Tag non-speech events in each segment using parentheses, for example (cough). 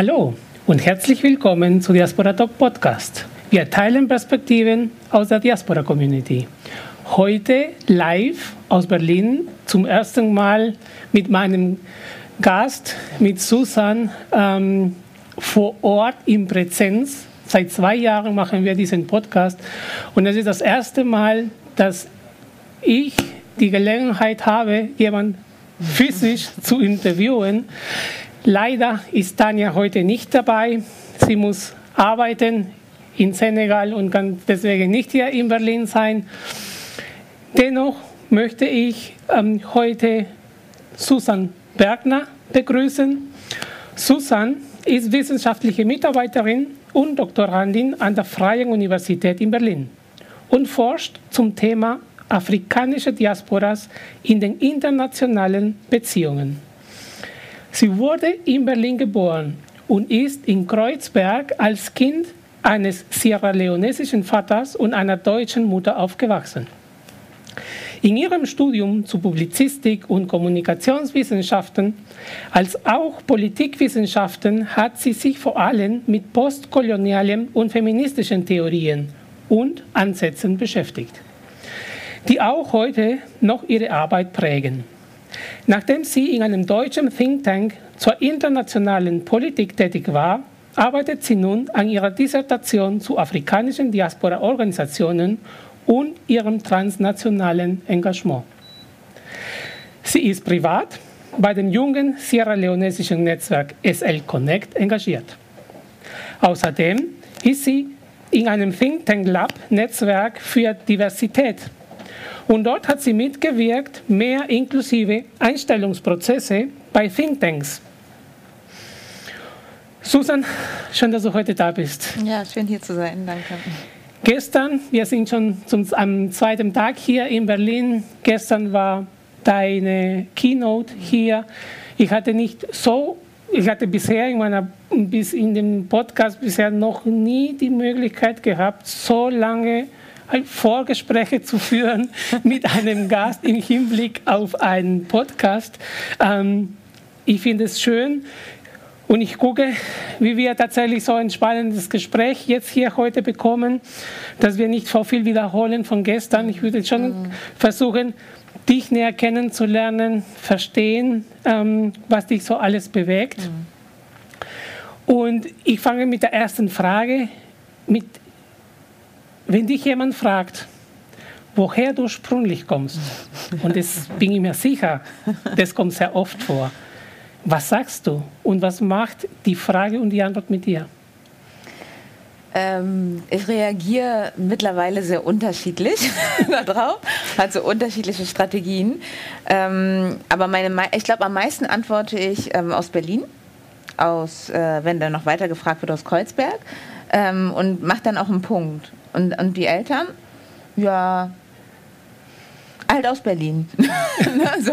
Hallo und herzlich willkommen zu Diaspora Talk Podcast. Wir teilen Perspektiven aus der Diaspora Community. Heute live aus Berlin zum ersten Mal mit meinem Gast, mit Susan, ähm, vor Ort in Präsenz. Seit zwei Jahren machen wir diesen Podcast und es ist das erste Mal, dass ich die Gelegenheit habe, jemanden physisch zu interviewen. Leider ist Tanja heute nicht dabei. Sie muss arbeiten in Senegal und kann deswegen nicht hier in Berlin sein. Dennoch möchte ich ähm, heute Susan Bergner begrüßen. Susan ist wissenschaftliche Mitarbeiterin und Doktorandin an der Freien Universität in Berlin und forscht zum Thema afrikanische Diasporas in den internationalen Beziehungen. Sie wurde in Berlin geboren und ist in Kreuzberg als Kind eines sierra-leonesischen Vaters und einer deutschen Mutter aufgewachsen. In ihrem Studium zu Publizistik und Kommunikationswissenschaften als auch Politikwissenschaften hat sie sich vor allem mit postkolonialen und feministischen Theorien und Ansätzen beschäftigt, die auch heute noch ihre Arbeit prägen. Nachdem sie in einem deutschen Think Tank zur internationalen Politik tätig war, arbeitet sie nun an ihrer Dissertation zu afrikanischen Diaspora-Organisationen und ihrem transnationalen Engagement. Sie ist privat bei dem jungen sierra-leonesischen Netzwerk SL Connect engagiert. Außerdem ist sie in einem Think Tank Lab Netzwerk für Diversität und dort hat sie mitgewirkt, mehr inklusive Einstellungsprozesse bei Thinktanks. Susan, schön, dass du heute da bist. Ja, schön hier zu sein, danke. Gestern, wir sind schon zum, am zweiten Tag hier in Berlin. Gestern war deine Keynote hier. Ich hatte nicht so, ich hatte bisher in meiner, bis in dem Podcast bisher noch nie die Möglichkeit gehabt, so lange Vorgespräche zu führen (laughs) mit einem Gast im Hinblick auf einen Podcast. Ähm, ich finde es schön und ich gucke, wie wir tatsächlich so ein spannendes Gespräch jetzt hier heute bekommen, dass wir nicht so viel wiederholen von gestern. Ich würde schon mhm. versuchen, dich näher kennenzulernen, verstehen, ähm, was dich so alles bewegt. Mhm. Und ich fange mit der ersten Frage mit wenn dich jemand fragt, woher du ursprünglich kommst, und das bin ich mir sicher, das kommt sehr oft vor, was sagst du und was macht die Frage und die Antwort mit dir? Ähm, ich reagiere mittlerweile sehr unterschiedlich (laughs) darauf, hat so unterschiedliche Strategien. Ähm, aber meine, ich glaube, am meisten antworte ich ähm, aus Berlin, aus, äh, wenn dann noch weiter gefragt wird, aus Kreuzberg ähm, und mache dann auch einen Punkt. Und, und die Eltern, ja, halt aus Berlin. (laughs) Ne, so.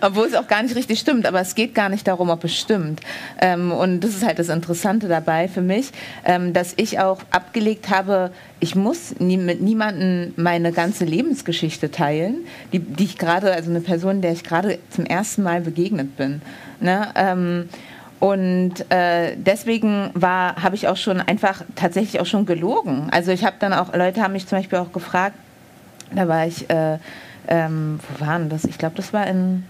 Obwohl es auch gar nicht richtig stimmt, aber es geht gar nicht darum, ob es stimmt. Ähm, und das ist halt das Interessante dabei für mich, ähm, dass ich auch abgelegt habe, ich muss nie, mit niemandem meine ganze Lebensgeschichte teilen, die, die ich gerade, also eine Person, der ich gerade zum ersten Mal begegnet bin. Ne? Ähm, und äh, deswegen war, habe ich auch schon einfach tatsächlich auch schon gelogen. Also ich habe dann auch, Leute haben mich zum Beispiel auch gefragt, da war ich, äh, ähm, wo waren das? Ich glaube, das war in,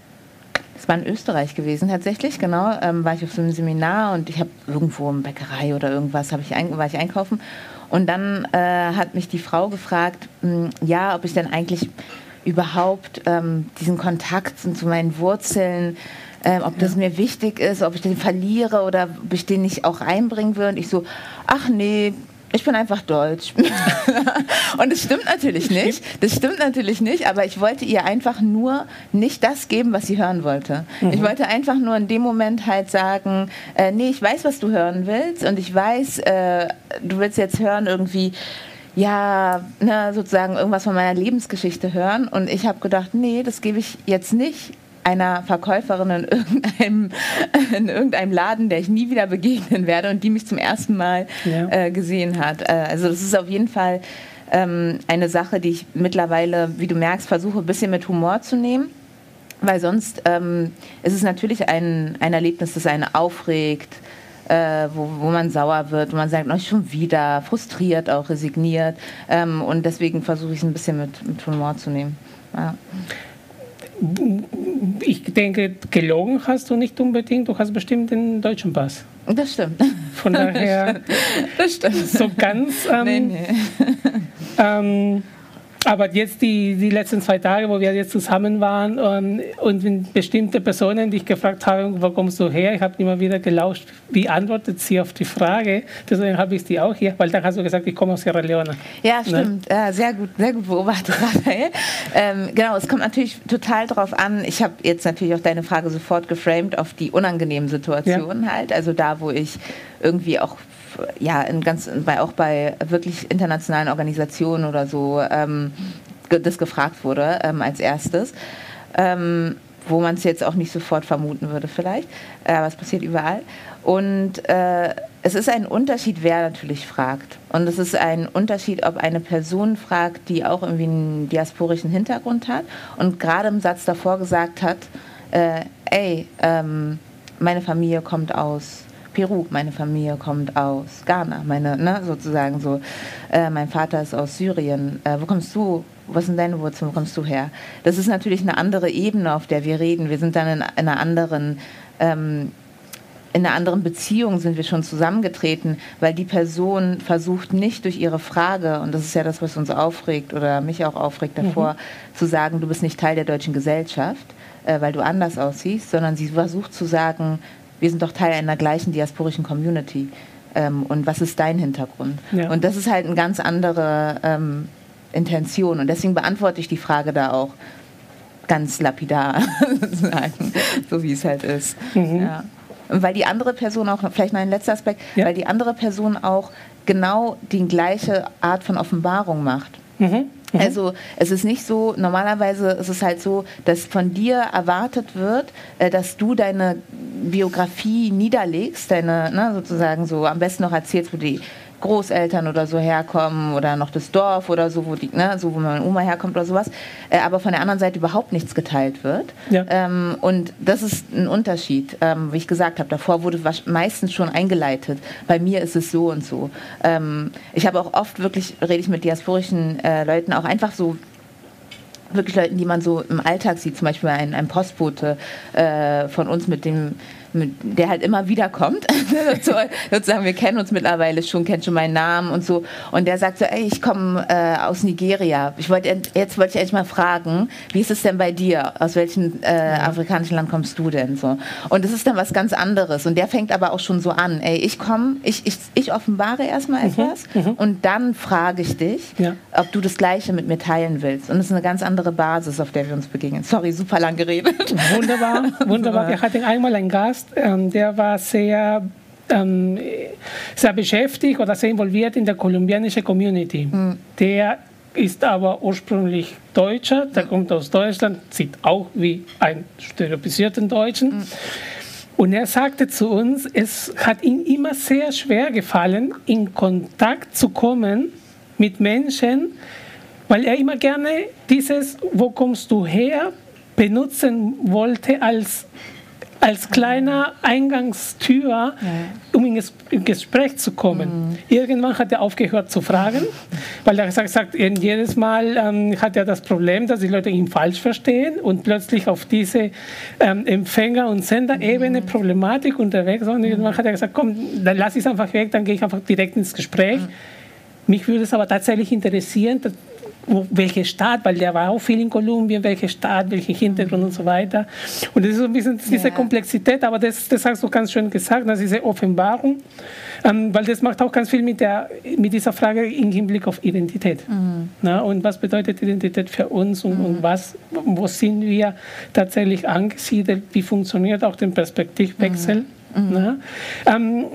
das war in Österreich gewesen tatsächlich, genau. Ähm, war ich auf so einem Seminar und ich habe irgendwo in Bäckerei oder irgendwas, ich ein, war ich einkaufen. Und dann äh, hat mich die Frau gefragt, mh, hm, ja, ob ich denn eigentlich überhaupt ähm, diesen Kontakt zu meinen Wurzeln ähm, ob das mir wichtig ist, ob ich den verliere oder ob ich den nicht auch einbringen will. Und ich so, ach nee, ich bin einfach deutsch. (laughs) und das stimmt natürlich nicht. Das stimmt natürlich nicht, aber ich wollte ihr einfach nur nicht das geben, was sie hören wollte. Mhm. Ich wollte einfach nur in dem Moment halt sagen, äh, nee, ich weiß, was du hören willst und ich weiß, äh, du willst jetzt hören irgendwie, ja, ne, sozusagen irgendwas von meiner Lebensgeschichte hören. Und ich habe gedacht, nee, das gebe ich jetzt nicht einer Verkäuferin in irgendeinem, (laughs) in irgendeinem Laden, der ich nie wieder begegnen werde und die mich zum ersten Mal ja. äh, gesehen hat. Äh, also das ist auf jeden Fall ähm, eine Sache, die ich mittlerweile, wie du merkst, versuche ein bisschen mit Humor zu nehmen. Weil sonst ähm, ist es natürlich ein, ein Erlebnis, das einen aufregt, äh, wo, wo man sauer wird, wo man sagt, oh, schon wieder, frustriert auch, resigniert. Ähm, und deswegen versuche ich es ein bisschen mit, mit Humor zu nehmen. Ja. Ich denke, gelogen hast du nicht unbedingt, du hast bestimmt den deutschen Pass. Das stimmt. Von (laughs) daher, das stimmt. so ganz. Ähm, nee, nee. Ähm, aber jetzt die, die letzten zwei Tage, wo wir jetzt zusammen waren und, und bestimmte Personen dich gefragt haben, wo kommst du her? Ich habe immer wieder gelauscht, wie antwortet sie auf die Frage. Deswegen habe ich die auch hier, weil dann hast du gesagt, ich komme aus Sierra Leone. Ja, ne? stimmt. Ne? Ja, sehr gut, sehr gut beobachtet, (laughs) Raphael. ähm, genau, es kommt natürlich total drauf an. Ich habe jetzt natürlich auch deine Frage sofort geframed auf die unangenehmen Situationen ja. halt. Also da, wo ich irgendwie auch ja, in ganz, bei, auch bei wirklich internationalen Organisationen oder so ähm, das gefragt wurde ähm, als erstes. Ähm, wo man es jetzt auch nicht sofort vermuten würde vielleicht, äh, aber es passiert überall. Und äh, es ist ein Unterschied, wer natürlich fragt. Und es ist ein Unterschied, ob eine Person fragt, die auch irgendwie einen diasporischen Hintergrund hat und gerade im Satz davor gesagt hat, äh, ey, ähm, meine Familie kommt aus Peru, meine Familie kommt aus Ghana, meine, ne, sozusagen so, äh, mein Vater ist aus Syrien, äh, wo kommst du, was sind deine Wurzeln, wo kommst du her? Das ist natürlich eine andere Ebene, auf der wir reden. Wir sind dann in, in einer anderen ähm, in einer anderen Beziehung sind wir schon zusammengetreten, weil die Person versucht nicht durch ihre Frage, und das ist ja das, was uns aufregt oder mich auch aufregt davor, mhm. zu sagen, du bist nicht Teil der deutschen Gesellschaft, äh, weil du anders aussiehst, sondern sie versucht zu sagen, wir sind doch Teil einer gleichen diasporischen Community. Ähm, und was ist dein Hintergrund? Ja. Und das ist halt eine ganz andere ähm, Intention. Und deswegen beantworte ich die Frage da auch ganz lapidar, (laughs) so wie es halt ist. Mhm. Ja. weil die andere Person auch, vielleicht noch ein letzter Aspekt, ja. weil die andere Person auch genau die gleiche Art von Offenbarung macht. Mhm. Mhm. Also es ist nicht so, normalerweise ist es halt so, dass von dir erwartet wird, äh, dass du deine Biografie niederlegst, deine ne, sozusagen so am besten noch erzählst, wo die Großeltern oder so herkommen oder noch das Dorf oder so, wo die, ne, so wo meine Oma herkommt oder sowas, äh, aber von der anderen Seite überhaupt nichts geteilt wird. Ja. Ähm, und das ist ein Unterschied, ähm, wie ich gesagt habe. Davor wurde meistens schon eingeleitet. Bei mir ist es so und so. Ähm, ich habe auch oft wirklich, rede ich mit diasporischen äh, Leuten auch einfach so wirklich Leuten, die man so im Alltag sieht, zum Beispiel ein, ein Postbote äh, von uns, mit dem der halt immer wieder kommt. (laughs) sozusagen, wir kennen uns mittlerweile schon, kennt schon meinen Namen und so. Und der sagt so, ey, ich komme äh, aus Nigeria. Ich wollte jetzt wollte ich endlich mal fragen, wie ist es denn bei dir? Aus welchem äh, afrikanischen Land kommst du denn so? Und das ist dann was ganz anderes. Und der fängt aber auch schon so an, ey, ich komme, ich, ich, ich offenbare erstmal mhm, etwas mhm. und dann frage ich dich, ja. ob du das Gleiche mit mir teilen willst. Und das ist eine ganz andere Basis, auf der wir uns begegnen. Sorry, super lang geredet. Wunderbar, wunderbar. (laughs) Wir hatten einmal einen Gast, Gast, ähm, der war sehr, ähm, sehr beschäftigt oder sehr involviert in der kolumbianischen Community. Mhm. Der ist aber ursprünglich Deutscher, der kommt aus Deutschland, sieht auch wie ein stereotypisierten Deutschen. Mhm. Und er sagte zu uns, es hat ihm immer sehr schwer gefallen, in Kontakt zu kommen mit Menschen, weil er immer gerne dieses, wo kommst du her, benutzen wollte als als kleiner Eingangstür, ja. um in das Gespräch zu kommen. Mhm. Irgendwann hat er aufgehört zu fragen, weil er gesagt hat, jedes Mal ähm, hat er das Problem, dass die Leute ihn falsch verstehen und plötzlich auf diese ähm, Empfänger- und Senderebene mhm. Problematik unterwegs sind. Und irgendwann hat er gesagt, komm, dann lass ich es einfach weg, dann gehe ich einfach direkt ins Gespräch. Mhm. Mich würde es aber tatsächlich interessieren, welche Stadt, weil der war auch viel in Kolumbien, welche Stadt, welchen Hintergrund und so weiter. Und das ist so ein bisschen diese ja. Komplexität, aber das, das hast du ganz schön gesagt, das ist diese Offenbarung, ähm, weil das macht auch ganz viel mit, der, mit dieser Frage im Hinblick auf Identität. Mhm. Na, und was bedeutet Identität für uns und, mhm. und was, wo sind wir tatsächlich angesiedelt, wie funktioniert auch der Perspektivwechsel. Mhm. Mhm. Ähm,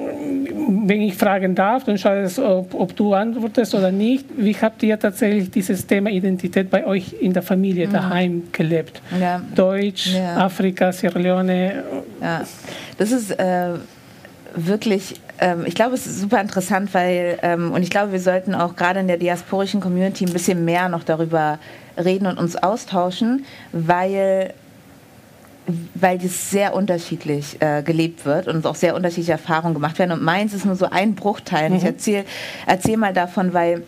wenn ich fragen darf, dann schaue ich, ob, ob, du antwortest oder nicht. Wie habt ihr tatsächlich dieses Thema Identität bei euch in der Familie mhm. daheim gelebt? Ja. Deutsch, ja. Afrika, Sierra Leone. Ja, das ist äh, wirklich, ähm, ich glaube, es ist super interessant, weil, ähm, und ich glaube, wir sollten auch gerade in der diasporischen Community ein bisschen mehr noch darüber reden und uns austauschen, weil weil das sehr unterschiedlich äh, gelebt wird und auch sehr unterschiedliche Erfahrungen gemacht werden. Und meins ist nur so ein Bruchteil. Mhm. Ich erzähle erzähl mal davon, weil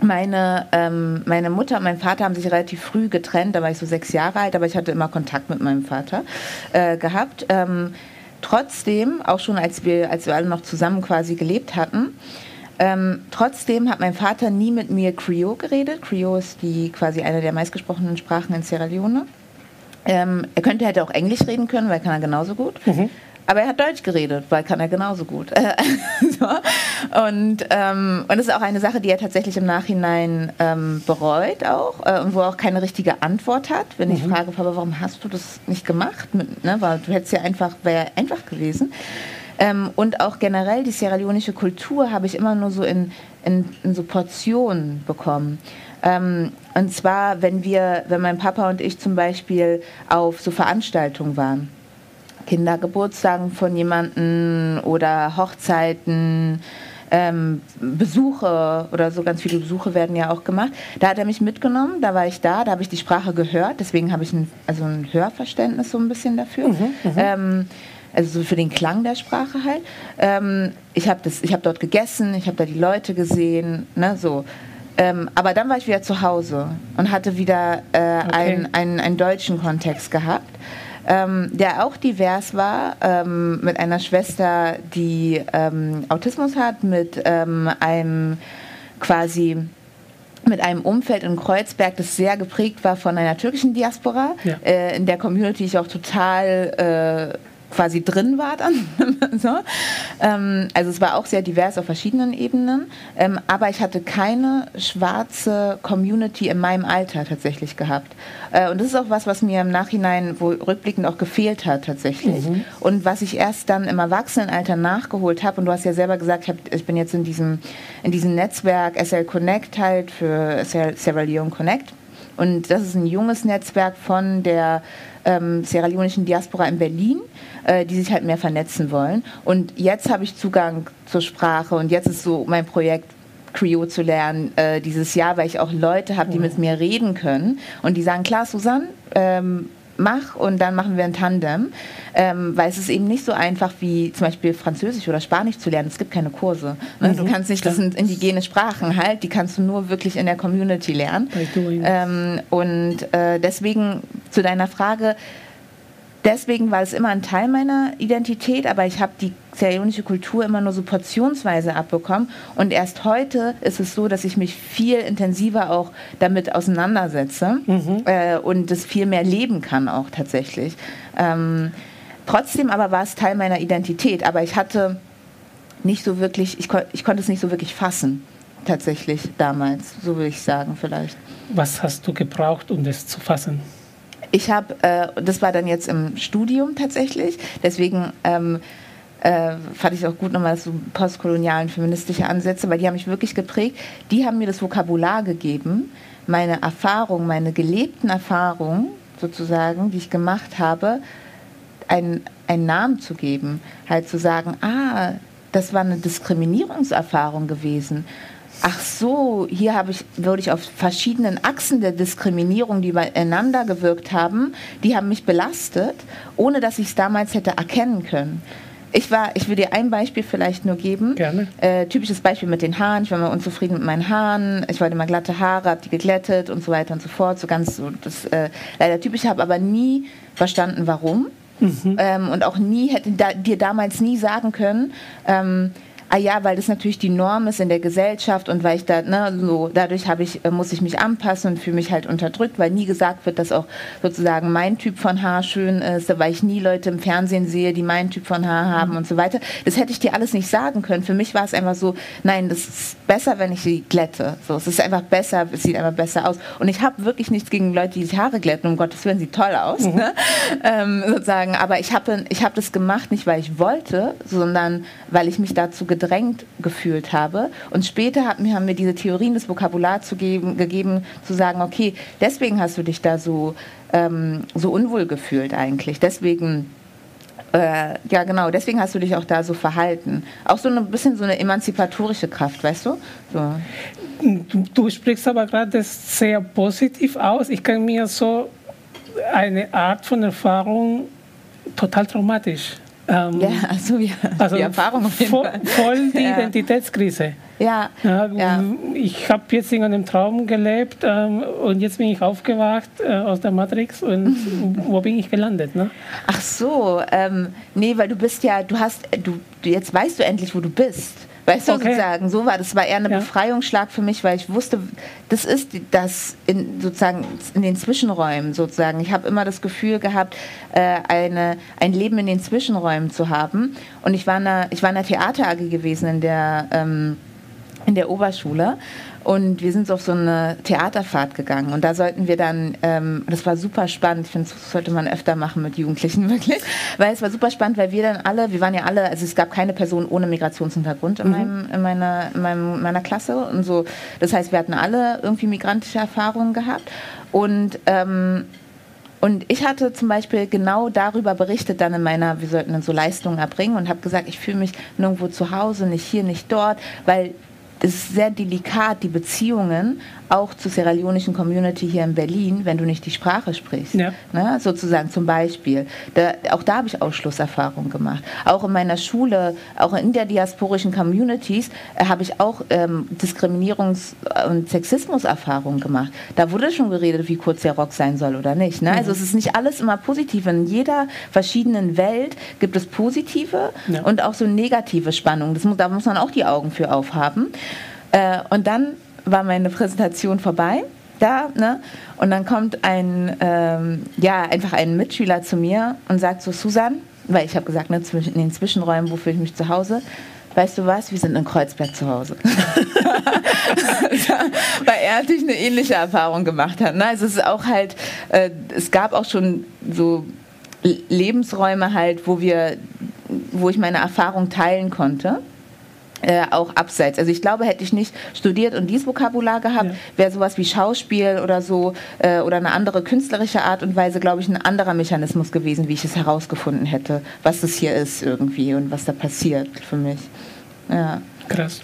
meine, ähm, meine Mutter und mein Vater haben sich relativ früh getrennt, da war ich so sechs Jahre alt, aber ich hatte immer Kontakt mit meinem Vater äh, gehabt. Ähm, trotzdem, auch schon als wir, als wir alle noch zusammen quasi gelebt hatten, ähm, trotzdem hat mein Vater nie mit mir Creole geredet. Creole ist die quasi eine der meistgesprochenen Sprachen in Sierra Leone. Ähm, er könnte hätte auch Englisch reden können, weil kann er genauso gut. Mhm. Aber er hat Deutsch geredet, weil kann er genauso gut. (laughs) so. Und ähm, und das ist auch eine Sache, die er tatsächlich im Nachhinein ähm, bereut auch äh, und wo er auch keine richtige Antwort hat. Wenn mhm. ich frage, Papa, warum hast du das nicht gemacht? Mit, ne, weil du hättest ja einfach, wäre einfach gewesen. Ähm, und auch generell die sierra leonische Kultur habe ich immer nur so in, in, in so Portionen bekommen. Ähm, und zwar, wenn wir, wenn mein Papa und ich zum Beispiel auf so Veranstaltungen waren. Kindergeburtstagen von jemandem oder Hochzeiten, ähm, Besuche oder so ganz viele Besuche werden ja auch gemacht. Da hat er mich mitgenommen, da war ich da, da habe ich die Sprache gehört, deswegen habe ich ein, also ein Hörverständnis so ein bisschen dafür. Mhm, mhm. ähm, also so für den Klang der Sprache halt. Ähm, ich habe hab dort gegessen, ich habe da die Leute gesehen, ne, so. Ähm, aber dann war ich wieder zu Hause und hatte wieder äh, okay. einen, einen, einen deutschen Kontext gehabt ähm, der auch divers war, ähm, mit einer Schwester, die ähm, Autismus hat, mit ähm, einem quasi mit einem Umfeld in Kreuzberg, das sehr geprägt war von einer türkischen Diaspora, ja. äh, in der Community ich auch total äh, quasi drin war dann. (laughs) so. ähm, also es war auch sehr divers auf verschiedenen Ebenen, ähm, aber ich hatte keine schwarze Community in meinem Alter tatsächlich gehabt. Äh, und das ist auch was, was mir im Nachhinein wo rückblickend auch gefehlt hat tatsächlich. Mhm. Und was ich erst dann im Erwachsenenalter nachgeholt habe, und du hast ja selber gesagt, ich, hab, ich bin jetzt in diesem, in diesem Netzwerk SL Connect halt für Sierra Leone Connect. Und das ist ein junges Netzwerk von der ähm, sierra leonischen Diaspora in Berlin, äh, die sich halt mehr vernetzen wollen. Und jetzt habe ich Zugang zur Sprache und jetzt ist so mein Projekt Creole zu lernen äh, dieses Jahr, weil ich auch Leute habe, die mit mir reden können und die sagen, klar, Susanne, ähm, mach und dann machen wir ein Tandem, ähm, weil es ist eben nicht so einfach wie zum Beispiel Französisch oder Spanisch zu lernen. Es gibt keine Kurse. Ne? Mhm, du kannst nicht, das sind indigene Sprachen halt, die kannst du nur wirklich in der Community lernen. Ähm, und äh, deswegen zu deiner Frage, deswegen war es immer ein Teil meiner Identität, aber ich habe die serionische Kultur immer nur so portionsweise abbekommen. Und erst heute ist es so, dass ich mich viel intensiver auch damit auseinandersetze mhm. äh, und es viel mehr leben kann auch tatsächlich. Ähm, trotzdem aber war es Teil meiner Identität, aber ich hatte nicht so wirklich, ich, ich konnte es nicht so wirklich fassen tatsächlich damals, so würde ich sagen vielleicht. Was hast du gebraucht, um das zu fassen? Ich habe, äh, das war dann jetzt im Studium tatsächlich, deswegen ähm, äh, fand ich auch gut nochmal so postkolonialen feministische Ansätze, weil die haben mich wirklich geprägt. Die haben mir das Vokabular gegeben, meine Erfahrungen, meine gelebten Erfahrungen sozusagen, die ich gemacht habe, einen, einen Namen zu geben. Halt zu sagen, ah, das war eine Diskriminierungserfahrung gewesen ach so, hier habe ich, würde ich auf verschiedenen Achsen der Diskriminierung, die beieinander gewirkt haben, die haben mich belastet, ohne dass ich es damals hätte erkennen können. Ich war, ich will dir ein Beispiel vielleicht nur geben. Gerne. Äh, typisches Beispiel mit den Haaren. Ich war mal unzufrieden mit meinen Haaren. Ich wollte immer glatte Haare, habe die geglättet und so weiter und so fort. So ganz so das äh, leider typisch. Habe aber nie verstanden, warum. Mhm. Ähm, und auch nie hätte da, dir damals nie sagen können. Ähm, ah ja, weil das natürlich die Norm ist in der Gesellschaft und weil ich da, ne, so, dadurch habe ich, äh, muss ich mich anpassen und fühle mich halt unterdrückt, weil nie gesagt wird, dass auch sozusagen mein Typ von Haar schön ist, weil ich nie Leute im Fernsehen sehe, die meinen Typ von Haar haben mhm. und so weiter. Das hätte ich dir alles nicht sagen können. Für mich war es einfach so, nein, das ist besser, wenn ich sie glätte. So, es ist einfach besser, es sieht einfach besser aus. Und ich habe wirklich nichts gegen Leute, die sich Haare glätten, um Gottes Willen, sieht toll aus, mhm. ne? ähm, sozusagen. Aber ich habe ich hab das gemacht, nicht weil ich wollte, sondern weil ich mich dazu gedrängt gefühlt habe. Und später haben haben mir diese Theorien, das Vokabular zu geben, gegeben, zu sagen, okay, deswegen hast du dich da so, ähm, so unwohl gefühlt eigentlich. Deswegen äh, ja, genau, deswegen hast du dich auch da so verhalten. Auch so ein bisschen so eine emanzipatorische Kraft, weißt du? So. Du, du sprichst aber gerade sehr positiv aus. Ich kann mir so eine Art von Erfahrung total traumatisch. Ähm, ja, also, ja, also die Erfahrung auf jeden voll, Fall. voll die ja. Identitätskrise. Ja. ja, ja. Ich habe jetzt in einem Traum gelebt ähm, und jetzt bin ich aufgewacht äh, aus der Matrix und (laughs) wo bin ich gelandet? Ne? Ach so, ähm, nee, weil du bist ja, du hast, du, jetzt weißt du endlich, wo du bist. Weißt du, okay. sozusagen, so war das. war eher ein ja. Befreiungsschlag für mich, weil ich wusste, das ist das in, sozusagen in den Zwischenräumen sozusagen. Ich habe immer das Gefühl gehabt, äh, eine, ein Leben in den Zwischenräumen zu haben. Und ich war in einer, ich war in einer Theater AG gewesen in der ähm, in der Oberschule und wir sind so auf so eine Theaterfahrt gegangen. Und da sollten wir dann, ähm, das war super spannend, ich finde, das sollte man öfter machen mit Jugendlichen (laughs) wirklich, weil es war super spannend, weil wir dann alle, wir waren ja alle, also es gab keine Person ohne Migrationshintergrund in, mhm. meinem, in, meiner, in meinem, meiner Klasse. Und so, das heißt, wir hatten alle irgendwie migrantische Erfahrungen gehabt. Und ähm, und ich hatte zum Beispiel genau darüber berichtet dann in meiner, wir sollten dann so Leistungen erbringen und habe gesagt, ich fühle mich nirgendwo zu Hause, nicht hier, nicht dort, weil ist sehr delikat, die Beziehungen auch zur sierra-leonischen Community hier in Berlin, wenn du nicht die Sprache sprichst. Ja. Ne? Sozusagen zum Beispiel. Da, auch da habe ich Ausschlusserfahrungen gemacht. Auch in meiner Schule, auch in der diasporischen Communities äh, habe ich auch ähm, Diskriminierungs- und Sexismuserfahrungen gemacht. Da wurde schon geredet, wie kurz der Rock sein soll oder nicht. Ne? Also mhm. Es ist nicht alles immer positiv. In jeder verschiedenen Welt gibt es positive ja. und auch so negative Spannungen. Das muss, da muss man auch die Augen für aufhaben. Äh, und dann war meine Präsentation vorbei. Da, ne? Und dann kommt ein, ähm, ja, einfach ein Mitschüler zu mir und sagt so, Susan, weil ich habe gesagt, ne, in den Zwischenräumen, wo fühle ich mich zu Hause? Weißt du was, wir sind in Kreuzberg zu Hause. (laughs) weil er natürlich eine ähnliche Erfahrung gemacht hat. Ne? Also es ist auch halt, äh, es gab auch schon so Lebensräume halt, wo wir, wo ich meine Erfahrung teilen konnte äh, auch abseits. Also ich glaube, hätte ich nicht studiert und dieses Vokabular gehabt, ja. wäre sowas wie Schauspiel oder so äh, oder eine andere künstlerische Art und Weise, glaube ich, ein anderer Mechanismus gewesen, wie ich es herausgefunden hätte, was das hier ist irgendwie und was da passiert für mich. Ja. Krass.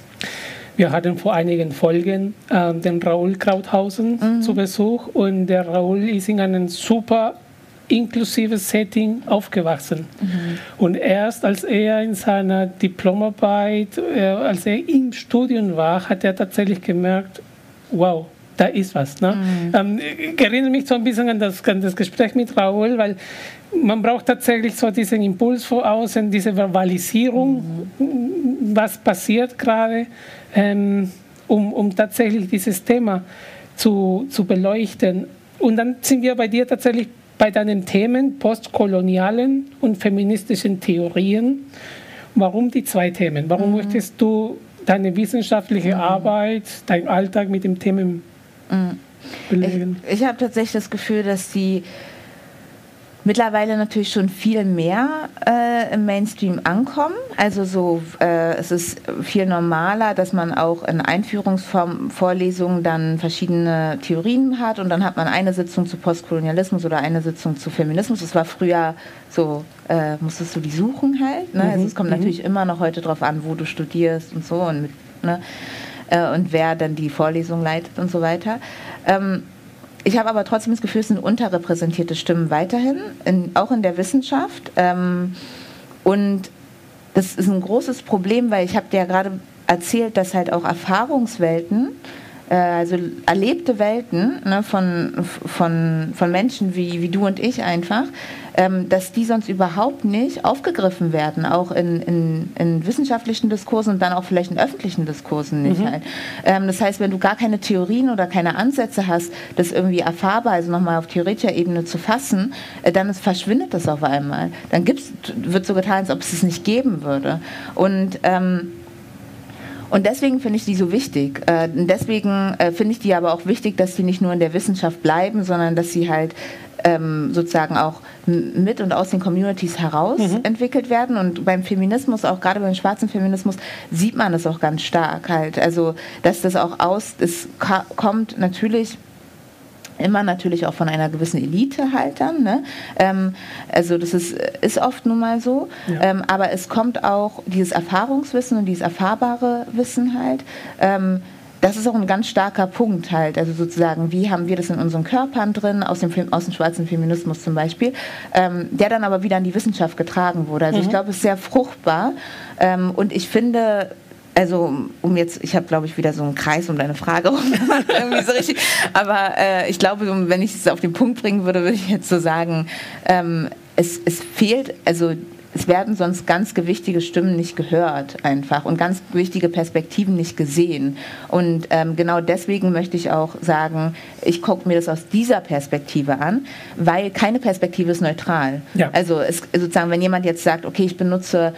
Wir hatten vor einigen Folgen äh, den Raoul Krauthausen mhm. zu Besuch und der Raoul ist in einem super inklusives Setting aufgewachsen. Mhm. Und erst als er in seiner Diplomarbeit, äh, als er im Studium war, hat er tatsächlich gemerkt, wow, da ist was. Ne? Mhm. Ähm, ich erinnere mich so ein bisschen an das, an das Gespräch mit Raoul, weil man braucht tatsächlich so diesen Impuls vor außen, diese Verbalisierung, mhm. was passiert gerade, ähm, um, um tatsächlich dieses Thema zu, zu beleuchten. Und dann sind wir bei dir tatsächlich bei deinen Themen postkolonialen und feministischen Theorien. Warum die zwei Themen? Warum mhm. möchtest du deine wissenschaftliche mhm. Arbeit, dein Alltag mit dem Thema mhm. belegen? Ich, ich habe tatsächlich das Gefühl, dass die mittlerweile natürlich schon viel mehr äh, im Mainstream ankommen. Also so, äh, es ist viel normaler, dass man auch in Einführungsvorlesungen dann verschiedene Theorien hat und dann hat man eine Sitzung zu Postkolonialismus oder eine Sitzung zu Feminismus. Das war früher so, äh, musstest du die suchen halt. Ne? Also mhm. Also es kommt mhm. natürlich immer noch heute darauf an, wo du studierst und so und, mit, ne? Äh, und wer dann die Vorlesung leitet und so weiter. Ähm, ich habe aber trotzdem das Gefühl, es sind unterrepräsentierte Stimmen weiterhin, in, auch in der Wissenschaft. Ähm, und das ist ein großes Problem, weil ich habe dir ja gerade erzählt, dass halt auch Erfahrungswelten äh, also erlebte Welten ne, von, von, von Menschen wie, wie du und ich einfach, dass die sonst überhaupt nicht aufgegriffen werden, auch in, in, in wissenschaftlichen Diskursen und dann auch vielleicht in öffentlichen Diskursen nicht. Mhm. Halt. Ähm, das heißt, wenn du gar keine Theorien oder keine Ansätze hast, das irgendwie erfahrbar, also nochmal auf theoretischer Ebene zu fassen, äh, dann ist, verschwindet das auf einmal. Dann gibt's, wird so getan, als ob es es nicht geben würde. Und ähm, und deswegen finde ich die so wichtig. Äh, deswegen äh, finde ich die aber auch wichtig, dass sie nicht nur in der Wissenschaft bleiben, sondern dass sie halt ähm, sozusagen auch mit und aus den Communities heraus mhm. entwickelt werden. Und beim Feminismus, auch gerade beim schwarzen Feminismus, sieht man das auch ganz stark halt. Also, dass das auch aus, es kommt natürlich immer natürlich auch von einer gewissen Elite halt dann. Ne? Ähm, also das ist, ist oft nun mal so. Ja. Ähm, aber es kommt auch dieses Erfahrungswissen und dieses erfahrbare Wissen halt. Ähm, das ist auch ein ganz starker Punkt halt. Also sozusagen, wie haben wir das in unseren Körpern drin, aus dem, aus dem schwarzen Feminismus zum Beispiel, ähm, der dann aber wieder an die Wissenschaft getragen wurde. Also mhm. ich glaube, es ist sehr fruchtbar. Ähm, und ich finde, also um jetzt, ich habe glaube ich wieder so einen Kreis um deine Frage (laughs) irgendwie so richtig, aber äh, ich glaube, wenn ich es auf den Punkt bringen würde, würde ich jetzt so sagen, ähm, es, es fehlt, also es werden sonst ganz gewichtige Stimmen nicht gehört einfach und ganz wichtige Perspektiven nicht gesehen. Und ähm, genau deswegen möchte ich auch sagen, ich gucke mir das aus dieser Perspektive an, weil keine Perspektive ist neutral. Ja. Also es, sozusagen, wenn jemand jetzt sagt, okay, ich benutze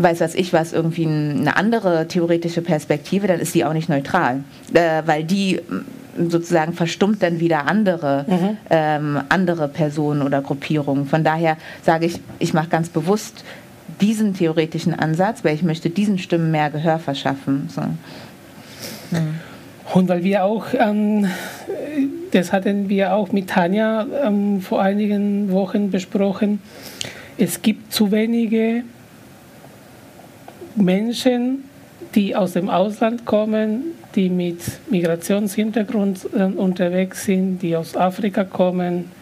weiß was ich was, irgendwie eine andere theoretische Perspektive, dann ist die auch nicht neutral, äh, weil die sozusagen verstummt dann wieder andere, mhm. ähm, andere Personen oder Gruppierungen. Von daher sage ich, ich mache ganz bewusst diesen theoretischen Ansatz, weil ich möchte diesen Stimmen mehr Gehör verschaffen. So. Mhm. Und weil wir auch, ähm, das hatten wir auch mit Tanja ähm, vor einigen Wochen besprochen, es gibt zu wenige Menschen, die aus dem Ausland kommen, die mit Migrationshintergrund äh, unterwegs sind, die aus Afrika kommen,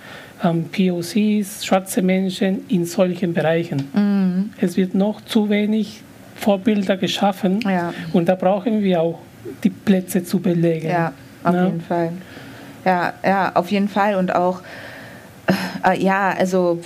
ähm, POCs, schwarze Menschen in solchen Bereichen. Mhm. Es wird noch zu wenig Vorbilder geschaffen ja. und da brauchen wir auch die Plätze zu belegen. Ja, auf ja? jeden Fall. Ja, ja, auf jeden Fall und auch, äh, ja, also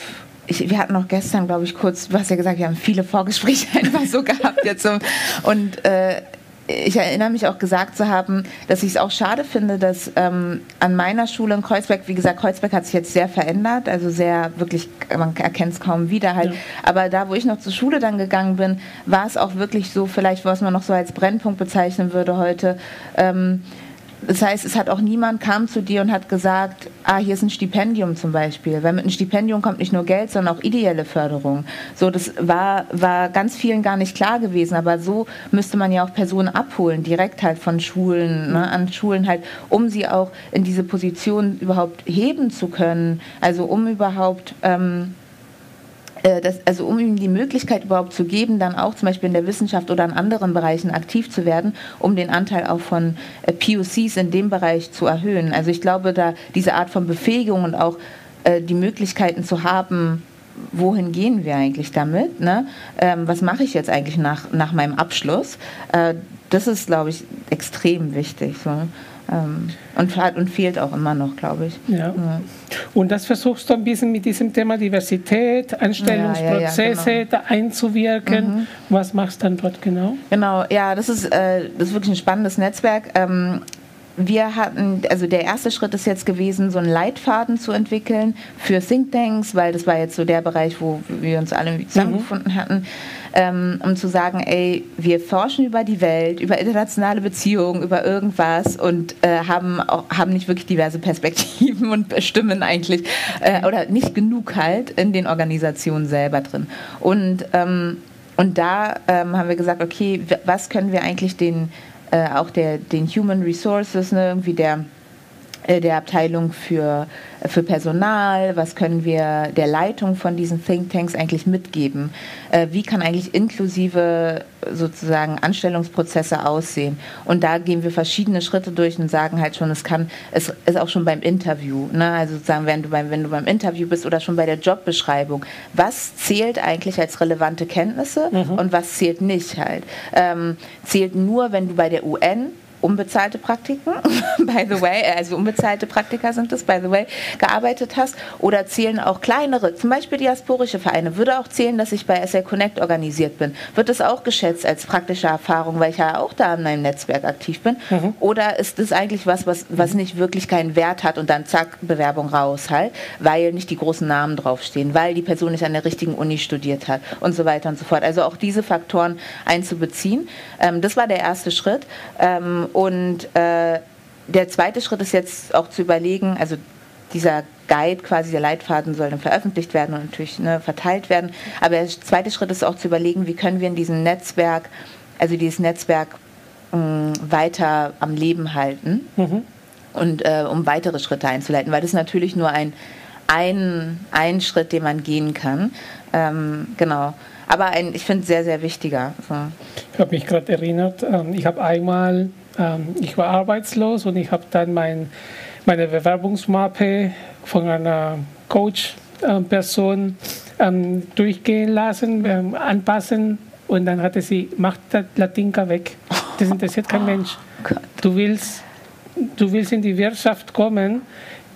ich, wir hatten noch gestern, glaube ich, kurz, du hast ja gesagt, wir haben viele Vorgespräche (laughs) einfach so gehabt jetzt. So, und äh, ich erinnere mich auch gesagt zu haben, dass ich es auch schade finde, dass ähm, an meiner Schule in Kreuzberg, wie gesagt, Kreuzberg hat sich jetzt sehr verändert, also sehr wirklich, man erkennt es kaum wieder halt. Ja. Aber da, wo ich noch zur Schule dann gegangen bin, war es auch wirklich so, vielleicht was man noch so als Brennpunkt bezeichnen würde heute. Ähm, das heißt, es hat auch niemand kam zu dir und hat gesagt, ah, hier ist ein Stipendium zum Beispiel. Weil mit einem Stipendium kommt nicht nur Geld, sondern auch ideelle Förderung. So, das war, war ganz vielen gar nicht klar gewesen. Aber so müsste man ja auch Personen abholen, direkt halt von Schulen, ne, an Schulen halt, um sie auch in diese Position überhaupt heben zu können. Also um überhaupt ähm, äh, das, also um ihm die Möglichkeit überhaupt zu geben, dann auch zum Beispiel in der Wissenschaft oder in anderen Bereichen aktiv zu werden, um den Anteil auch von äh, POCs in dem Bereich zu erhöhen. Also ich glaube, da diese Art von Befähigung und auch äh, die Möglichkeiten zu haben, wohin gehen wir eigentlich damit? Ne? Ähm, was mache ich jetzt eigentlich nach, nach meinem Abschluss? Äh, das ist, glaube ich, extrem wichtig. So. Ähm, und, und fehlt auch immer noch, glaube ich. Ja. ja. Und das versuchst du ein bisschen mit diesem Thema Diversität, Einstellungsprozesse ja, ja, genau. da einzuwirken. Mhm. Was machst du dann dort genau? Genau, ja, das ist, äh, das ist wirklich ein spannendes Netzwerk. Ähm, wir hatten, also der erste Schritt ist jetzt gewesen, so einen Leitfaden zu entwickeln für Thinktanks, weil das war jetzt so der Bereich, wo wir uns alle zusammengefunden mhm. hatten, ähm, um zu sagen, ey, wir forschen über die Welt, über internationale Beziehungen, über irgendwas und äh, haben, auch, haben nicht wirklich diverse Perspektiven (laughs) und Stimmen eigentlich äh, oder nicht genug halt in den Organisationen selber drin. Und, ähm, und da ähm, haben wir gesagt, okay, was können wir eigentlich den äh, auch der, den Human Resources, ne, irgendwie der der Abteilung für, für Personal, was können wir der Leitung von diesen Thinktanks eigentlich mitgeben, äh, wie kann eigentlich inklusive sozusagen Anstellungsprozesse aussehen. Und da gehen wir verschiedene Schritte durch und sagen halt schon, es kann, es ist auch schon beim Interview, ne? also sozusagen, wenn du, beim, wenn du beim Interview bist oder schon bei der Jobbeschreibung, was zählt eigentlich als relevante Kenntnisse mhm. und was zählt nicht halt. Ähm, zählt nur, wenn du bei der UN unbezahlte Praktiken, (laughs) by the way, also unbezahlte Praktika sind das, by the way, gearbeitet hast. Oder zählen auch kleinere, zum Beispiel diasporische Vereine, würde auch zählen, dass ich bei SL Connect organisiert bin, wird das auch geschätzt als praktische Erfahrung, weil ich ja auch da in meinem Netzwerk aktiv bin? Mhm. oder ist das eigentlich was, was, was nicht wirklich keinen Wert hat und dann zack, Bewerbung raus halt, weil nicht die großen Namen draufstehen, weil die Person nicht an der richtigen Uni studiert hat und so weiter und so fort. Also auch diese Faktoren einzubeziehen, ähm, das war der erste Schritt. Ähm, und äh, der zweite Schritt ist jetzt auch zu überlegen, also dieser Guide, quasi der Leitfaden soll dann veröffentlicht werden und natürlich ne, verteilt werden. Aber der zweite Schritt ist auch zu überlegen, wie können wir in diesem Netzwerk, also dieses Netzwerk mh, weiter am Leben halten mhm. und äh, um weitere Schritte einzuleiten, weil das ist natürlich nur ein, ein, ein Schritt, den man gehen kann. Ähm, genau. Aber ein, ich finde, sehr, sehr wichtiger. So. Ich habe mich gerade erinnert, ähm, ich habe einmal ich war arbeitslos und ich habe dann mein, meine Bewerbungsmappe von einer Coach-Person ähm, durchgehen lassen, ähm, anpassen und dann hatte sie, macht das Latinka weg. Das interessiert kein Mensch. (laughs) Oh du willst, du willst in die Wirtschaft kommen,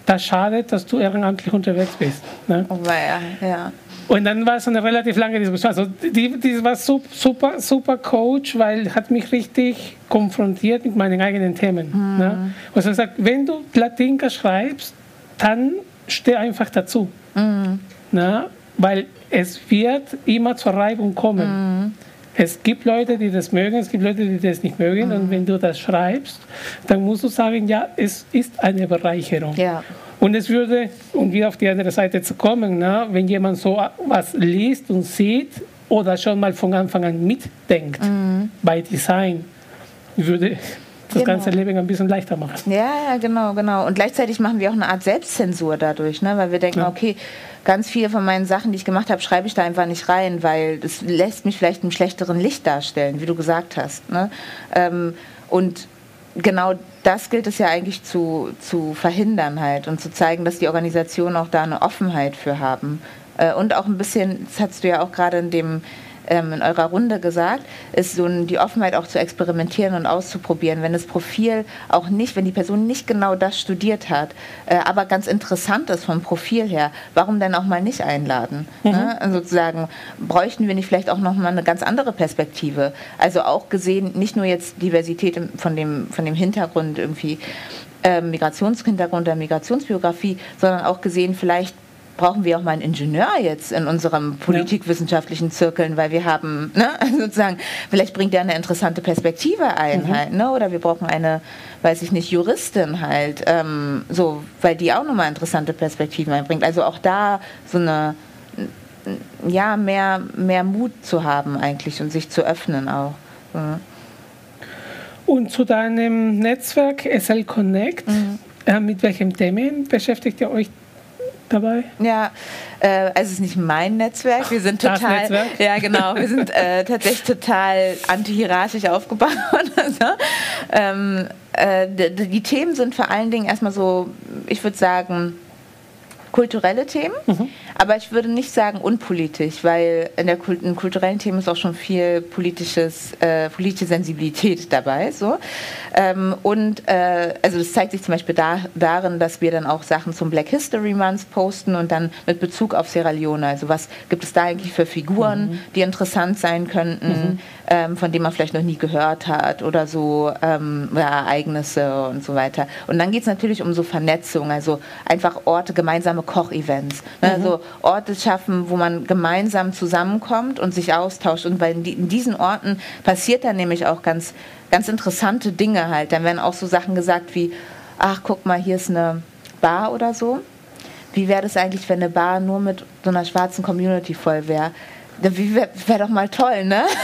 das schadet, dass du ehrenamtlich unterwegs bist. Ne? Oh, ja, ja. Und dann war es eine relativ lange Diskussion. Also die, die war super, super Coach, weil hat mich richtig konfrontiert mit meinen eigenen Themen. Mhm. Ne? Also sagt, wenn du Latinka schreibst, dann steh einfach dazu. Mhm. Ne? Weil es wird immer zur Reibung kommen. Mhm. Es gibt Leute, die das mögen, es gibt Leute, die das nicht mögen. Und wenn du das schreibst, dann musst du sagen, ja, es ist eine Bereicherung. Ja. Und es würde, um wieder auf die andere Seite zu kommen, ne, wenn jemand so was liest und sieht oder schon mal von Anfang an mitdenkt mhm. bei Design, würde das genau. ganze Leben ein bisschen leichter machen. Ja, ja, genau, genau. Und gleichzeitig machen wir auch eine Art Selbstzensur dadurch, ne? weil wir denken, ja. okay, ganz viele von meinen Sachen, die ich gemacht habe, schreibe ich da einfach nicht rein, weil das lässt mich vielleicht im schlechteren Licht darstellen, wie du gesagt hast. Ne? Ähm, und genau das gilt es ja eigentlich zu, zu verhindern halt und zu zeigen, dass die Organisationen auch da eine Offenheit für haben. Äh, und auch ein bisschen, das hast du ja auch gerade in dem ähm, in eurer Runde gesagt, ist so die Offenheit auch zu experimentieren und auszuprobieren. Wenn das Profil auch nicht, wenn die Person nicht genau das studiert hat, äh, aber ganz interessant ist vom Profil her, warum denn auch mal nicht einladen? Mhm. Ne? Also sozusagen, bräuchten wir nicht vielleicht auch noch mal eine ganz andere Perspektive? Also auch gesehen, nicht nur jetzt Diversität von dem, von dem Hintergrund irgendwie, äh, Migrationshintergrund der Migrationsbiografie, sondern auch gesehen vielleicht brauchen wir auch mal einen Ingenieur jetzt in unserem politikwissenschaftlichen Zirkeln, weil wir haben, ne, (laughs) sozusagen, vielleicht bringt er eine interessante Perspektive ein mhm. halt, ne, oder wir brauchen eine, weiß ich nicht, Juristin halt, ähm, so, weil die auch nochmal interessante Perspektiven einbringt. Also auch da so eine, ja, mehr, mehr Mut zu haben eigentlich und sich zu öffnen auch. So. Und zu deinem Netzwerk SL Connect, mhm. äh, mit welchem Themen beschäftigt ihr euch dabei? Ja, äh, also es ist nicht mein Netzwerk. Wir sind total, ja genau, wir sind äh, (laughs) tatsächlich total antihierarchisch aufgebaut. (laughs) also, ähm, äh, die, die Themen sind vor allen Dingen erstmal so, ich würde sagen, kulturelle Themen, mhm. aber ich würde nicht sagen unpolitisch, weil in, der in kulturellen Themen ist auch schon viel politisches, äh, politische Sensibilität dabei. So. Ähm, und äh, also das zeigt sich zum Beispiel da, darin, dass wir dann auch Sachen zum Black History Month posten und dann mit Bezug auf Sierra Leone. Also was gibt es da eigentlich für Figuren, mhm. die interessant sein könnten, mhm. ähm, von denen man vielleicht noch nie gehört hat oder so ähm, ja, Ereignisse und so weiter. Und dann geht es natürlich um so Vernetzung, also einfach Orte, gemeinsame Kochevents. Ne? Mhm. Also Orte schaffen, wo man gemeinsam zusammenkommt und sich austauscht. Und weil in diesen Orten passiert dann nämlich auch ganz, ganz interessante Dinge halt. Dann werden auch so Sachen gesagt wie, ach guck mal, hier ist eine Bar oder so. Wie wäre das eigentlich, wenn eine Bar nur mit so einer schwarzen Community voll wäre? wäre wär doch mal toll, ne? (laughs)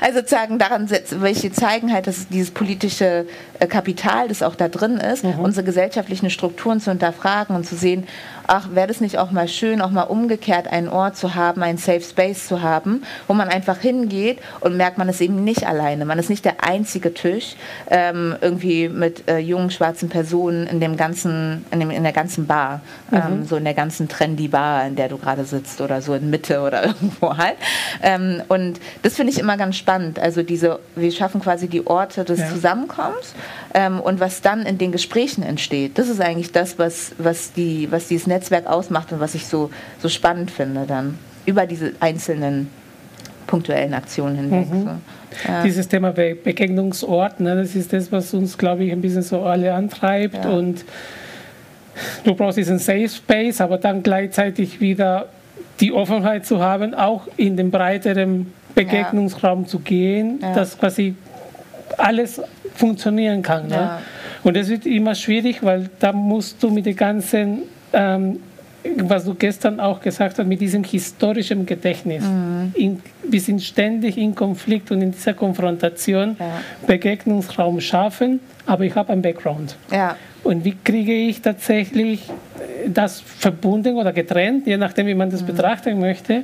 Also, also sagen, daran welche zeigen halt, dass dieses politische Kapital, das auch da drin ist, mhm. unsere gesellschaftlichen Strukturen zu hinterfragen und zu sehen, ach, wäre das nicht auch mal schön, auch mal umgekehrt einen Ort zu haben, einen Safe Space zu haben, wo man einfach hingeht und merkt, man ist eben nicht alleine. Man ist nicht der einzige Tisch ähm, irgendwie mit äh, jungen schwarzen Personen in dem ganzen, in, dem, in der ganzen Bar, mhm. ähm, so in der ganzen trendy Bar, in der du gerade sitzt oder so in Mitte oder (laughs) irgendwo halt. Ähm, und das finde ich immer ganz spannend. Also diese, wir schaffen quasi die Orte des ja. Zusammenkommens ähm, und was dann in den Gesprächen entsteht. Das ist eigentlich das, was, was, die, was dieses Netzwerk ausmacht und was ich so, so spannend finde dann über diese einzelnen punktuellen Aktionen hinweg. Mhm. So. Ja. Dieses Thema Be Begegnungsort, ne, das ist das, was uns, glaube ich, ein bisschen so alle antreibt. Ja. Und du brauchst diesen Safe Space, aber dann gleichzeitig wieder die Offenheit zu haben, auch in den breiteren Begegnungsraum ja. zu gehen, dass quasi alles funktionieren kann. Ne? Und das wird immer schwierig, weil da musst du mit den ganzen, ähm, was du gestern auch gesagt hast, mit diesem historischen Gedächtnis. Mhm. In, wir sind ständig in Konflikt und in dieser Konfrontation ja. Begegnungsraum schaffen, aber ich habe einen Background. Ja. Und wie kriege ich tatsächlich das verbunden oder getrennt, je nachdem, wie man das mhm. betrachten möchte,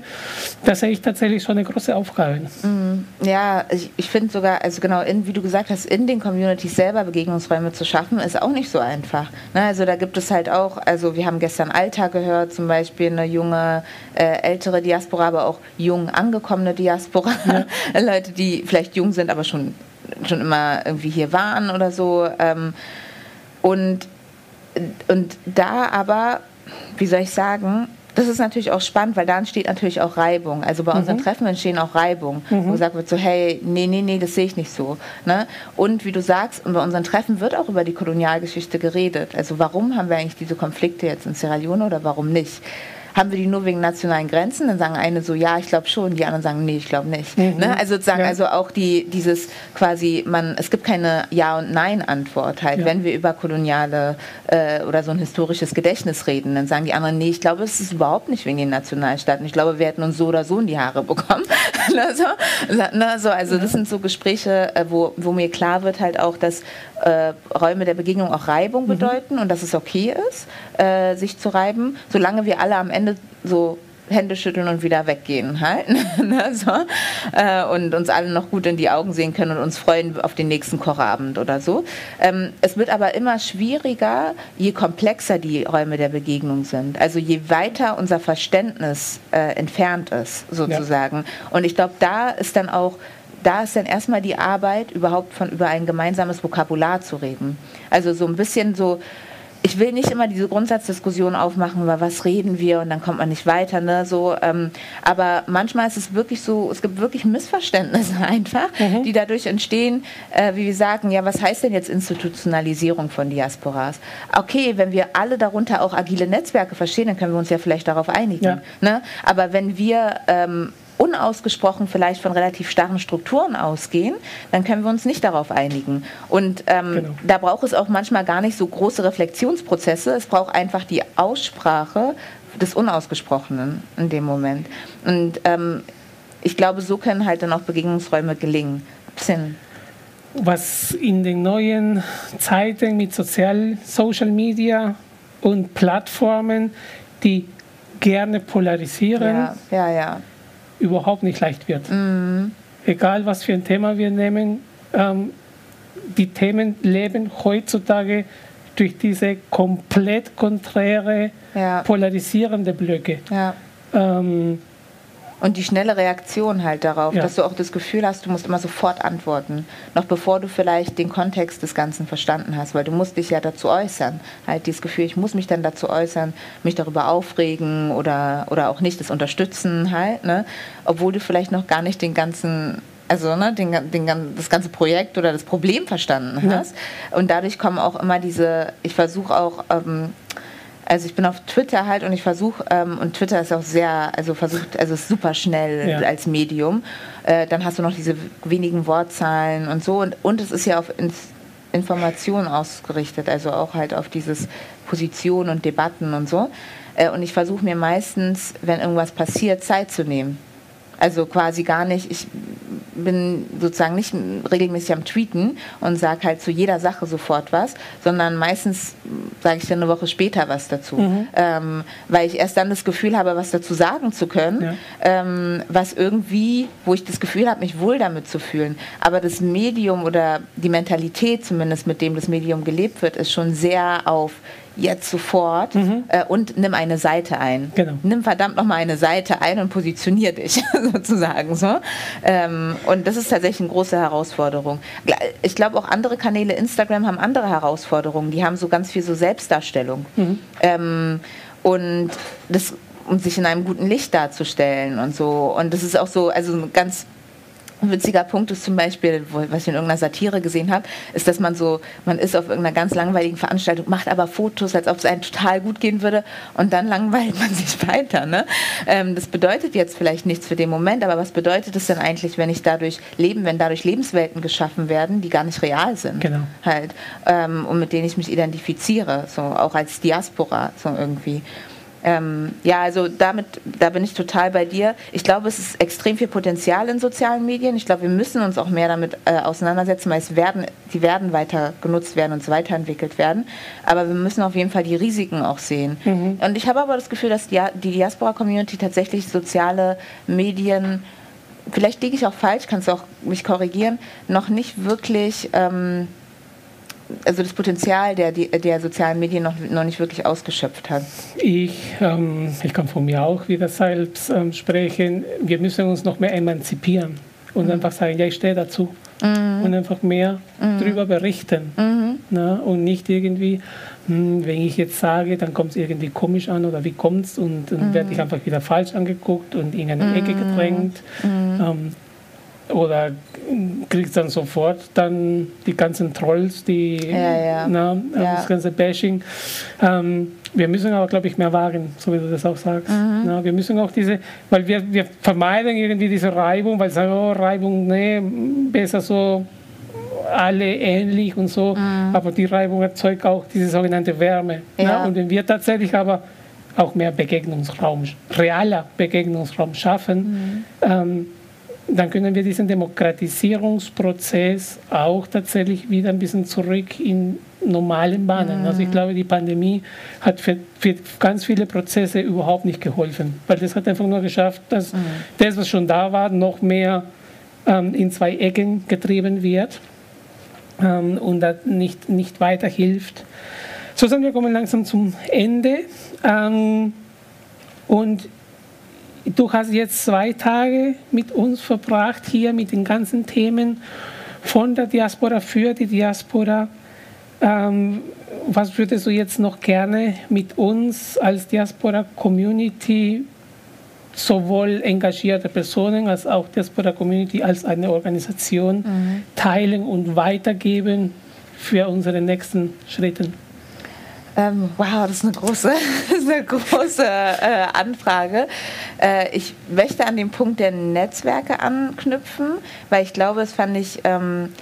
da sehe ich tatsächlich schon eine große Aufgabe. Mhm. Ja, ich, ich finde sogar, also genau, in, wie du gesagt hast, in den Communities selber Begegnungsräume zu schaffen, ist auch nicht so einfach. Ne? Also da gibt es halt auch, also wir haben gestern Alter gehört, zum Beispiel eine junge, äh, ältere Diaspora, aber auch jung angekommene Diaspora. Ja. (laughs) Leute, die vielleicht jung sind, aber schon, schon immer irgendwie hier waren oder so. Ähm, und und da aber, wie soll ich sagen, das ist natürlich auch spannend, weil da entsteht natürlich auch Reibung. Also bei unseren mhm. Treffen entstehen auch Reibung, mhm. wo gesagt wird so, hey, nee, nee, nee, das sehe ich nicht so. Ne? Und wie du sagst, bei unseren Treffen wird auch über die Kolonialgeschichte geredet. Also warum haben wir eigentlich diese Konflikte jetzt in Sierra Leone oder warum nicht? Haben wir die nur wegen nationalen Grenzen? Dann sagen eine so, ja, ich glaube schon, die anderen sagen, nee, ich glaube nicht. Mhm. Ne? Also sozusagen, ja. also auch die, dieses quasi, man, es gibt keine Ja- und Nein-Antwort halt, ja. wenn wir über koloniale äh, oder so ein historisches Gedächtnis reden, dann sagen die anderen, nee, ich glaube, es ist überhaupt nicht wegen den Nationalstaaten. Ich glaube, wir hätten uns so oder so in die Haare bekommen. (laughs) ne, so, ne, so, also das sind so Gespräche, äh, wo, wo mir klar wird halt auch, dass äh, Räume der Begegnung auch Reibung mhm. bedeuten und dass es okay ist, äh, sich zu reiben, solange wir alle am Ende so Hände schütteln und wieder weggehen halt. (laughs) ne, so. äh, und uns alle noch gut in die Augen sehen können und uns freuen auf den nächsten Kochabend oder so. Ähm, es wird aber immer schwieriger, je komplexer die Räume der Begegnung sind. Also je weiter unser Verständnis äh, entfernt ist, sozusagen. Ja. Und ich glaube, da ist dann auch da ist dann erstmal die Arbeit, überhaupt von über ein gemeinsames Vokabular zu reden. Also so ein bisschen so, ich will nicht immer diese Grundsatzdiskussion aufmachen, über was reden wir und dann kommt man nicht weiter, ne? So, ähm, aber manchmal ist es wirklich so, es gibt wirklich Missverständnisse (laughs) einfach, mhm. die dadurch entstehen, äh, wie wir sagen, ja, was heißt denn jetzt Institutionalisierung von Diasporas? Okay, wenn wir alle darunter auch agile Netzwerke verstehen, dann können wir uns ja vielleicht darauf einigen. Ja. Ne? Aber wenn wir ähm, unausgesprochen vielleicht von relativ starren Strukturen ausgehen, dann können wir uns nicht darauf einigen. Und ähm, genau. da braucht es auch manchmal gar nicht so große Reflexionsprozesse. Es braucht einfach die Aussprache des Unausgesprochenen in dem Moment. Und ähm, ich glaube, so können halt dann auch Begegnungsräume gelingen. Sinn. Was in den neuen Zeiten mit Sozial, Social Media und Plattformen, die gerne polarisieren, ja, ja, ja überhaupt nicht leicht wird. Mhm. Egal, was für ein Thema wir nehmen, ähm, die Themen leben heutzutage durch diese komplett konträre, ja. polarisierende Blöcke. Ja. Ähm, und die schnelle Reaktion halt darauf, ja. dass du auch das Gefühl hast, du musst immer sofort antworten, noch bevor du vielleicht den Kontext des Ganzen verstanden hast, weil du musst dich ja dazu äußern. Halt dieses Gefühl, ich muss mich dann dazu äußern, mich darüber aufregen oder, oder auch nicht, das unterstützen halt, ne? obwohl du vielleicht noch gar nicht den ganzen also ne, den, den, das ganze Projekt oder das Problem verstanden hast. Ja. Und dadurch kommen auch immer diese, ich versuche auch ähm, also ich bin auf Twitter halt und ich versuche, ähm, und Twitter ist auch sehr, also versucht, also ist super schnell ja. als Medium. Äh, dann hast du noch diese wenigen Wortzahlen und so. Und, und es ist ja auf Ins Information ausgerichtet, also auch halt auf dieses Position und Debatten und so. Äh, und ich versuche mir meistens, wenn irgendwas passiert, Zeit zu nehmen. Also quasi gar nicht, ich bin sozusagen nicht regelmäßig am Tweeten und sage halt zu jeder Sache sofort was, sondern meistens sage ich dann eine Woche später was dazu, mhm. ähm, weil ich erst dann das Gefühl habe, was dazu sagen zu können, ja. ähm, was irgendwie, wo ich das Gefühl habe, mich wohl damit zu fühlen. Aber das Medium oder die Mentalität zumindest, mit dem das Medium gelebt wird, ist schon sehr auf jetzt sofort mhm. äh, und nimm eine Seite ein. Genau. Nimm verdammt nochmal eine Seite ein und positionier dich (laughs) sozusagen so. Ähm, und das ist tatsächlich eine große Herausforderung. Ich glaube auch andere Kanäle, Instagram haben andere Herausforderungen. Die haben so ganz viel so Selbstdarstellung. Mhm. Ähm, und das um sich in einem guten Licht darzustellen und so. Und das ist auch so, also ganz ein witziger Punkt ist zum Beispiel, was ich in irgendeiner Satire gesehen habe, ist, dass man so, man ist auf irgendeiner ganz langweiligen Veranstaltung, macht aber Fotos, als ob es einem total gut gehen würde und dann langweilt man (laughs) sich weiter. Ne? Ähm, das bedeutet jetzt vielleicht nichts für den Moment, aber was bedeutet es denn eigentlich, wenn ich dadurch leben, wenn dadurch Lebenswelten geschaffen werden, die gar nicht real sind? Genau. Halt, ähm, und mit denen ich mich identifiziere, so auch als Diaspora, so irgendwie. Ähm, ja, also damit, da bin ich total bei dir. Ich glaube, es ist extrem viel Potenzial in sozialen Medien. Ich glaube, wir müssen uns auch mehr damit äh, auseinandersetzen, weil es werden, die werden weiter genutzt werden und weiterentwickelt werden. Aber wir müssen auf jeden Fall die Risiken auch sehen. Mhm. Und ich habe aber das Gefühl, dass die, die Diaspora-Community tatsächlich soziale Medien, vielleicht liege ich auch falsch, kannst du auch mich korrigieren, noch nicht wirklich... Ähm, also das Potenzial der, der sozialen Medien noch, noch nicht wirklich ausgeschöpft hat? Ich, ähm, ich kann von mir auch wieder selbst ähm, sprechen. Wir müssen uns noch mehr emanzipieren und mhm. einfach sagen, ja, ich stehe dazu. Mhm. Und einfach mehr mhm. darüber berichten. Mhm. Na, und nicht irgendwie, hm, wenn ich jetzt sage, dann kommt es irgendwie komisch an oder wie kommt es und dann werde ich mhm. einfach wieder falsch angeguckt und in eine Ecke mhm. gedrängt. Ähm, oder kriegst dann sofort dann die ganzen Trolls, die ja, ja. Na, ja. das ganze Bashing. Ähm, wir müssen aber, glaube ich, mehr wagen, so wie du das auch sagst. Mhm. Na, wir müssen auch diese, weil wir, wir vermeiden irgendwie diese Reibung, weil sagen, oh, Reibung, nee, besser so alle ähnlich und so, mhm. aber die Reibung erzeugt auch diese sogenannte Wärme. Ja. Und wenn wir tatsächlich aber auch mehr Begegnungsraum, realer Begegnungsraum schaffen, mhm. ähm, dann können wir diesen Demokratisierungsprozess auch tatsächlich wieder ein bisschen zurück in normalen Bahnen. Also ich glaube, die Pandemie hat für, für, ganz viele Prozesse überhaupt nicht geholfen, weil das hat einfach nur geschafft, dass mhm. das, was schon da war, noch mehr ähm, in zwei Ecken getrieben wird ähm, und nicht, nicht weiterhilft. So sind wir kommen langsam zum Ende. Ähm, und Du hast jetzt zwei Tage mit uns verbracht, hier mit den ganzen Themen von der Diaspora für die Diaspora. Ähm, was würdest du jetzt noch gerne mit uns als Diaspora-Community, sowohl engagierte Personen als auch Diaspora-Community als eine Organisation mhm. teilen und weitergeben für unsere nächsten Schritte? Ähm, wow, das ist eine große, (laughs) ist eine große äh, Anfrage. Äh, ich möchte an den Punkt der Netzwerke anknüpfen, weil ich glaube, das fand ich, ähm,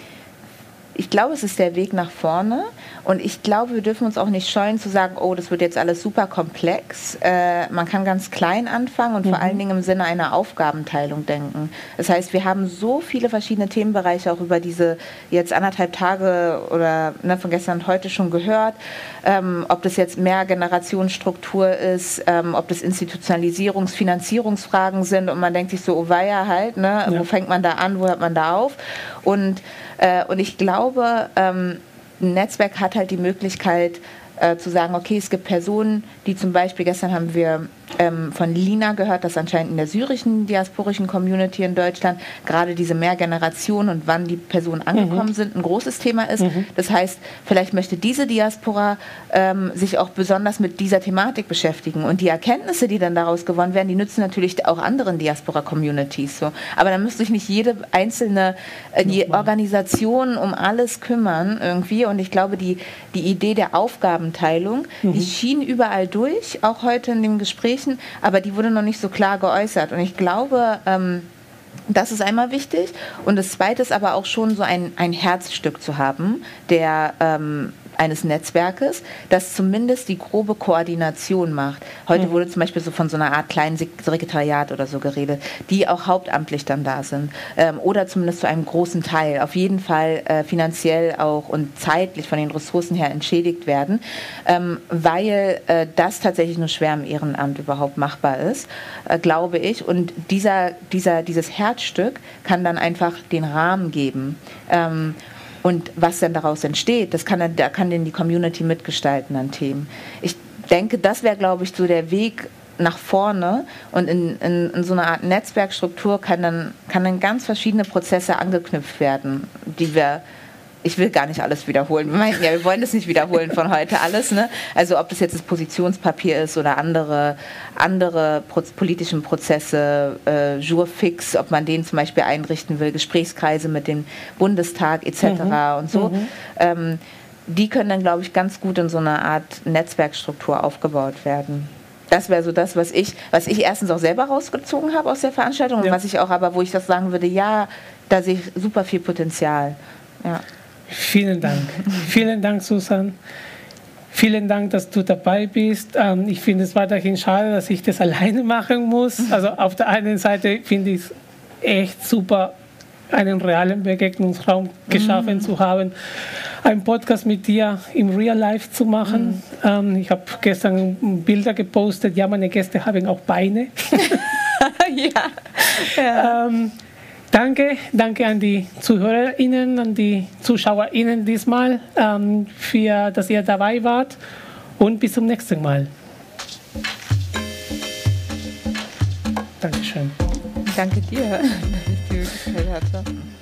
ich glaube, es ist der Weg nach vorne. Und ich glaube, wir dürfen uns auch nicht scheuen zu sagen, oh, das wird jetzt alles super komplex. Äh, man kann ganz klein anfangen und mhm. vor allen Dingen im Sinne einer Aufgabenteilung denken. Das heißt, wir haben so viele verschiedene Themenbereiche auch über diese jetzt anderthalb Tage oder ne, von gestern und heute schon gehört. Ähm, ob das jetzt mehr Generationsstruktur ist, ähm, ob das Institutionalisierungs-, Finanzierungsfragen sind und man denkt sich so, oh weia halt, ne? Ja. wo fängt man da an, wo hört man da auf? Und, äh, und ich glaube, ähm, ein Netzwerk hat halt die Möglichkeit äh, zu sagen, okay, es gibt Personen, die zum Beispiel, gestern haben wir ähm, von Lina gehört, dass anscheinend in der syrischen diasporischen Community in Deutschland gerade diese Mehrgeneration und wann die Personen angekommen mhm. sind ein großes Thema ist. Mhm. Das heißt, vielleicht möchte diese Diaspora ähm, sich auch besonders mit dieser Thematik beschäftigen. Und die Erkenntnisse, die dann daraus gewonnen werden, die nützen natürlich auch anderen Diaspora-Communities. So. Aber dann müsste sich nicht jede einzelne äh, die Organisation um alles kümmern irgendwie. Und ich glaube, die, die Idee der Aufgabenteilung, mhm. die schien überall durch, auch heute in dem Gespräch Gesprächen, aber die wurde noch nicht so klar geäußert. Und ich glaube, ähm, das ist einmal wichtig. Und das Zweite ist aber auch schon so ein, ein Herzstück zu haben, der ähm, eines Netzwerkes, das zumindest die grobe Koordination macht. Heute mhm. wurde zum Beispiel so von so einer Art kleinen Sekretariat oder so geredet, die auch hauptamtlich dann da sind. Ähm, oder zumindest zu einem großen Teil. Auf jeden Fall äh, finanziell auch und zeitlich von den Ressourcen her entschädigt werden, ähm, weil äh, das tatsächlich nur schwer im Ehrenamt überhaupt machbar ist, äh, glaube ich. Und dieser, dieser, dieses Herzstück kann dann einfach den Rahmen geben. Ähm, und was dann daraus entsteht, das kann, da kann denn die Community mitgestalten an Themen. Ich denke, das wäre, glaube ich, so der Weg nach vorne und in, in, in, so einer Art Netzwerkstruktur kann dann, kann dann ganz verschiedene Prozesse angeknüpft werden, die wir ich will gar nicht alles wiederholen. Wir meinten ja, wir wollen das nicht wiederholen von heute alles. Ne? Also ob das jetzt das Positionspapier ist oder andere, andere politischen Prozesse, äh, Jurfix, ob man den zum Beispiel einrichten will, Gesprächskreise mit dem Bundestag etc. Mhm. und so. Mhm. Ähm, die können dann, glaube ich, ganz gut in so einer Art Netzwerkstruktur aufgebaut werden. Das wäre so das, was ich, was ich erstens auch selber rausgezogen habe aus der Veranstaltung ja. und was ich auch aber, wo ich das sagen würde, ja, da sehe ich super viel Potenzial. Ja. Vielen Dank. Vielen Dank, Susan. Vielen Dank, dass du dabei bist. Ähm, ich finde es weiterhin schade, dass ich das (laughs) alleine machen muss. Also auf der einen Seite finde ich es echt super, einen realen Begegnungsraum geschaffen mhm. zu haben, einen Podcast mit dir im Real Life zu machen. Mhm. Ähm, ich habe gestern Bilder gepostet, ja, meine Gäste haben auch Beine. (laughs) ja. (laughs) ja. Ähm, danke, danke an die ZuhörerInnen, an die ZuschauerInnen diesmal, ähm, für, dass ihr dabei wart und bis zum nächsten Mal. Dankeschön. Danke dir, (laughs) dass ich die Möglichkeit hatte.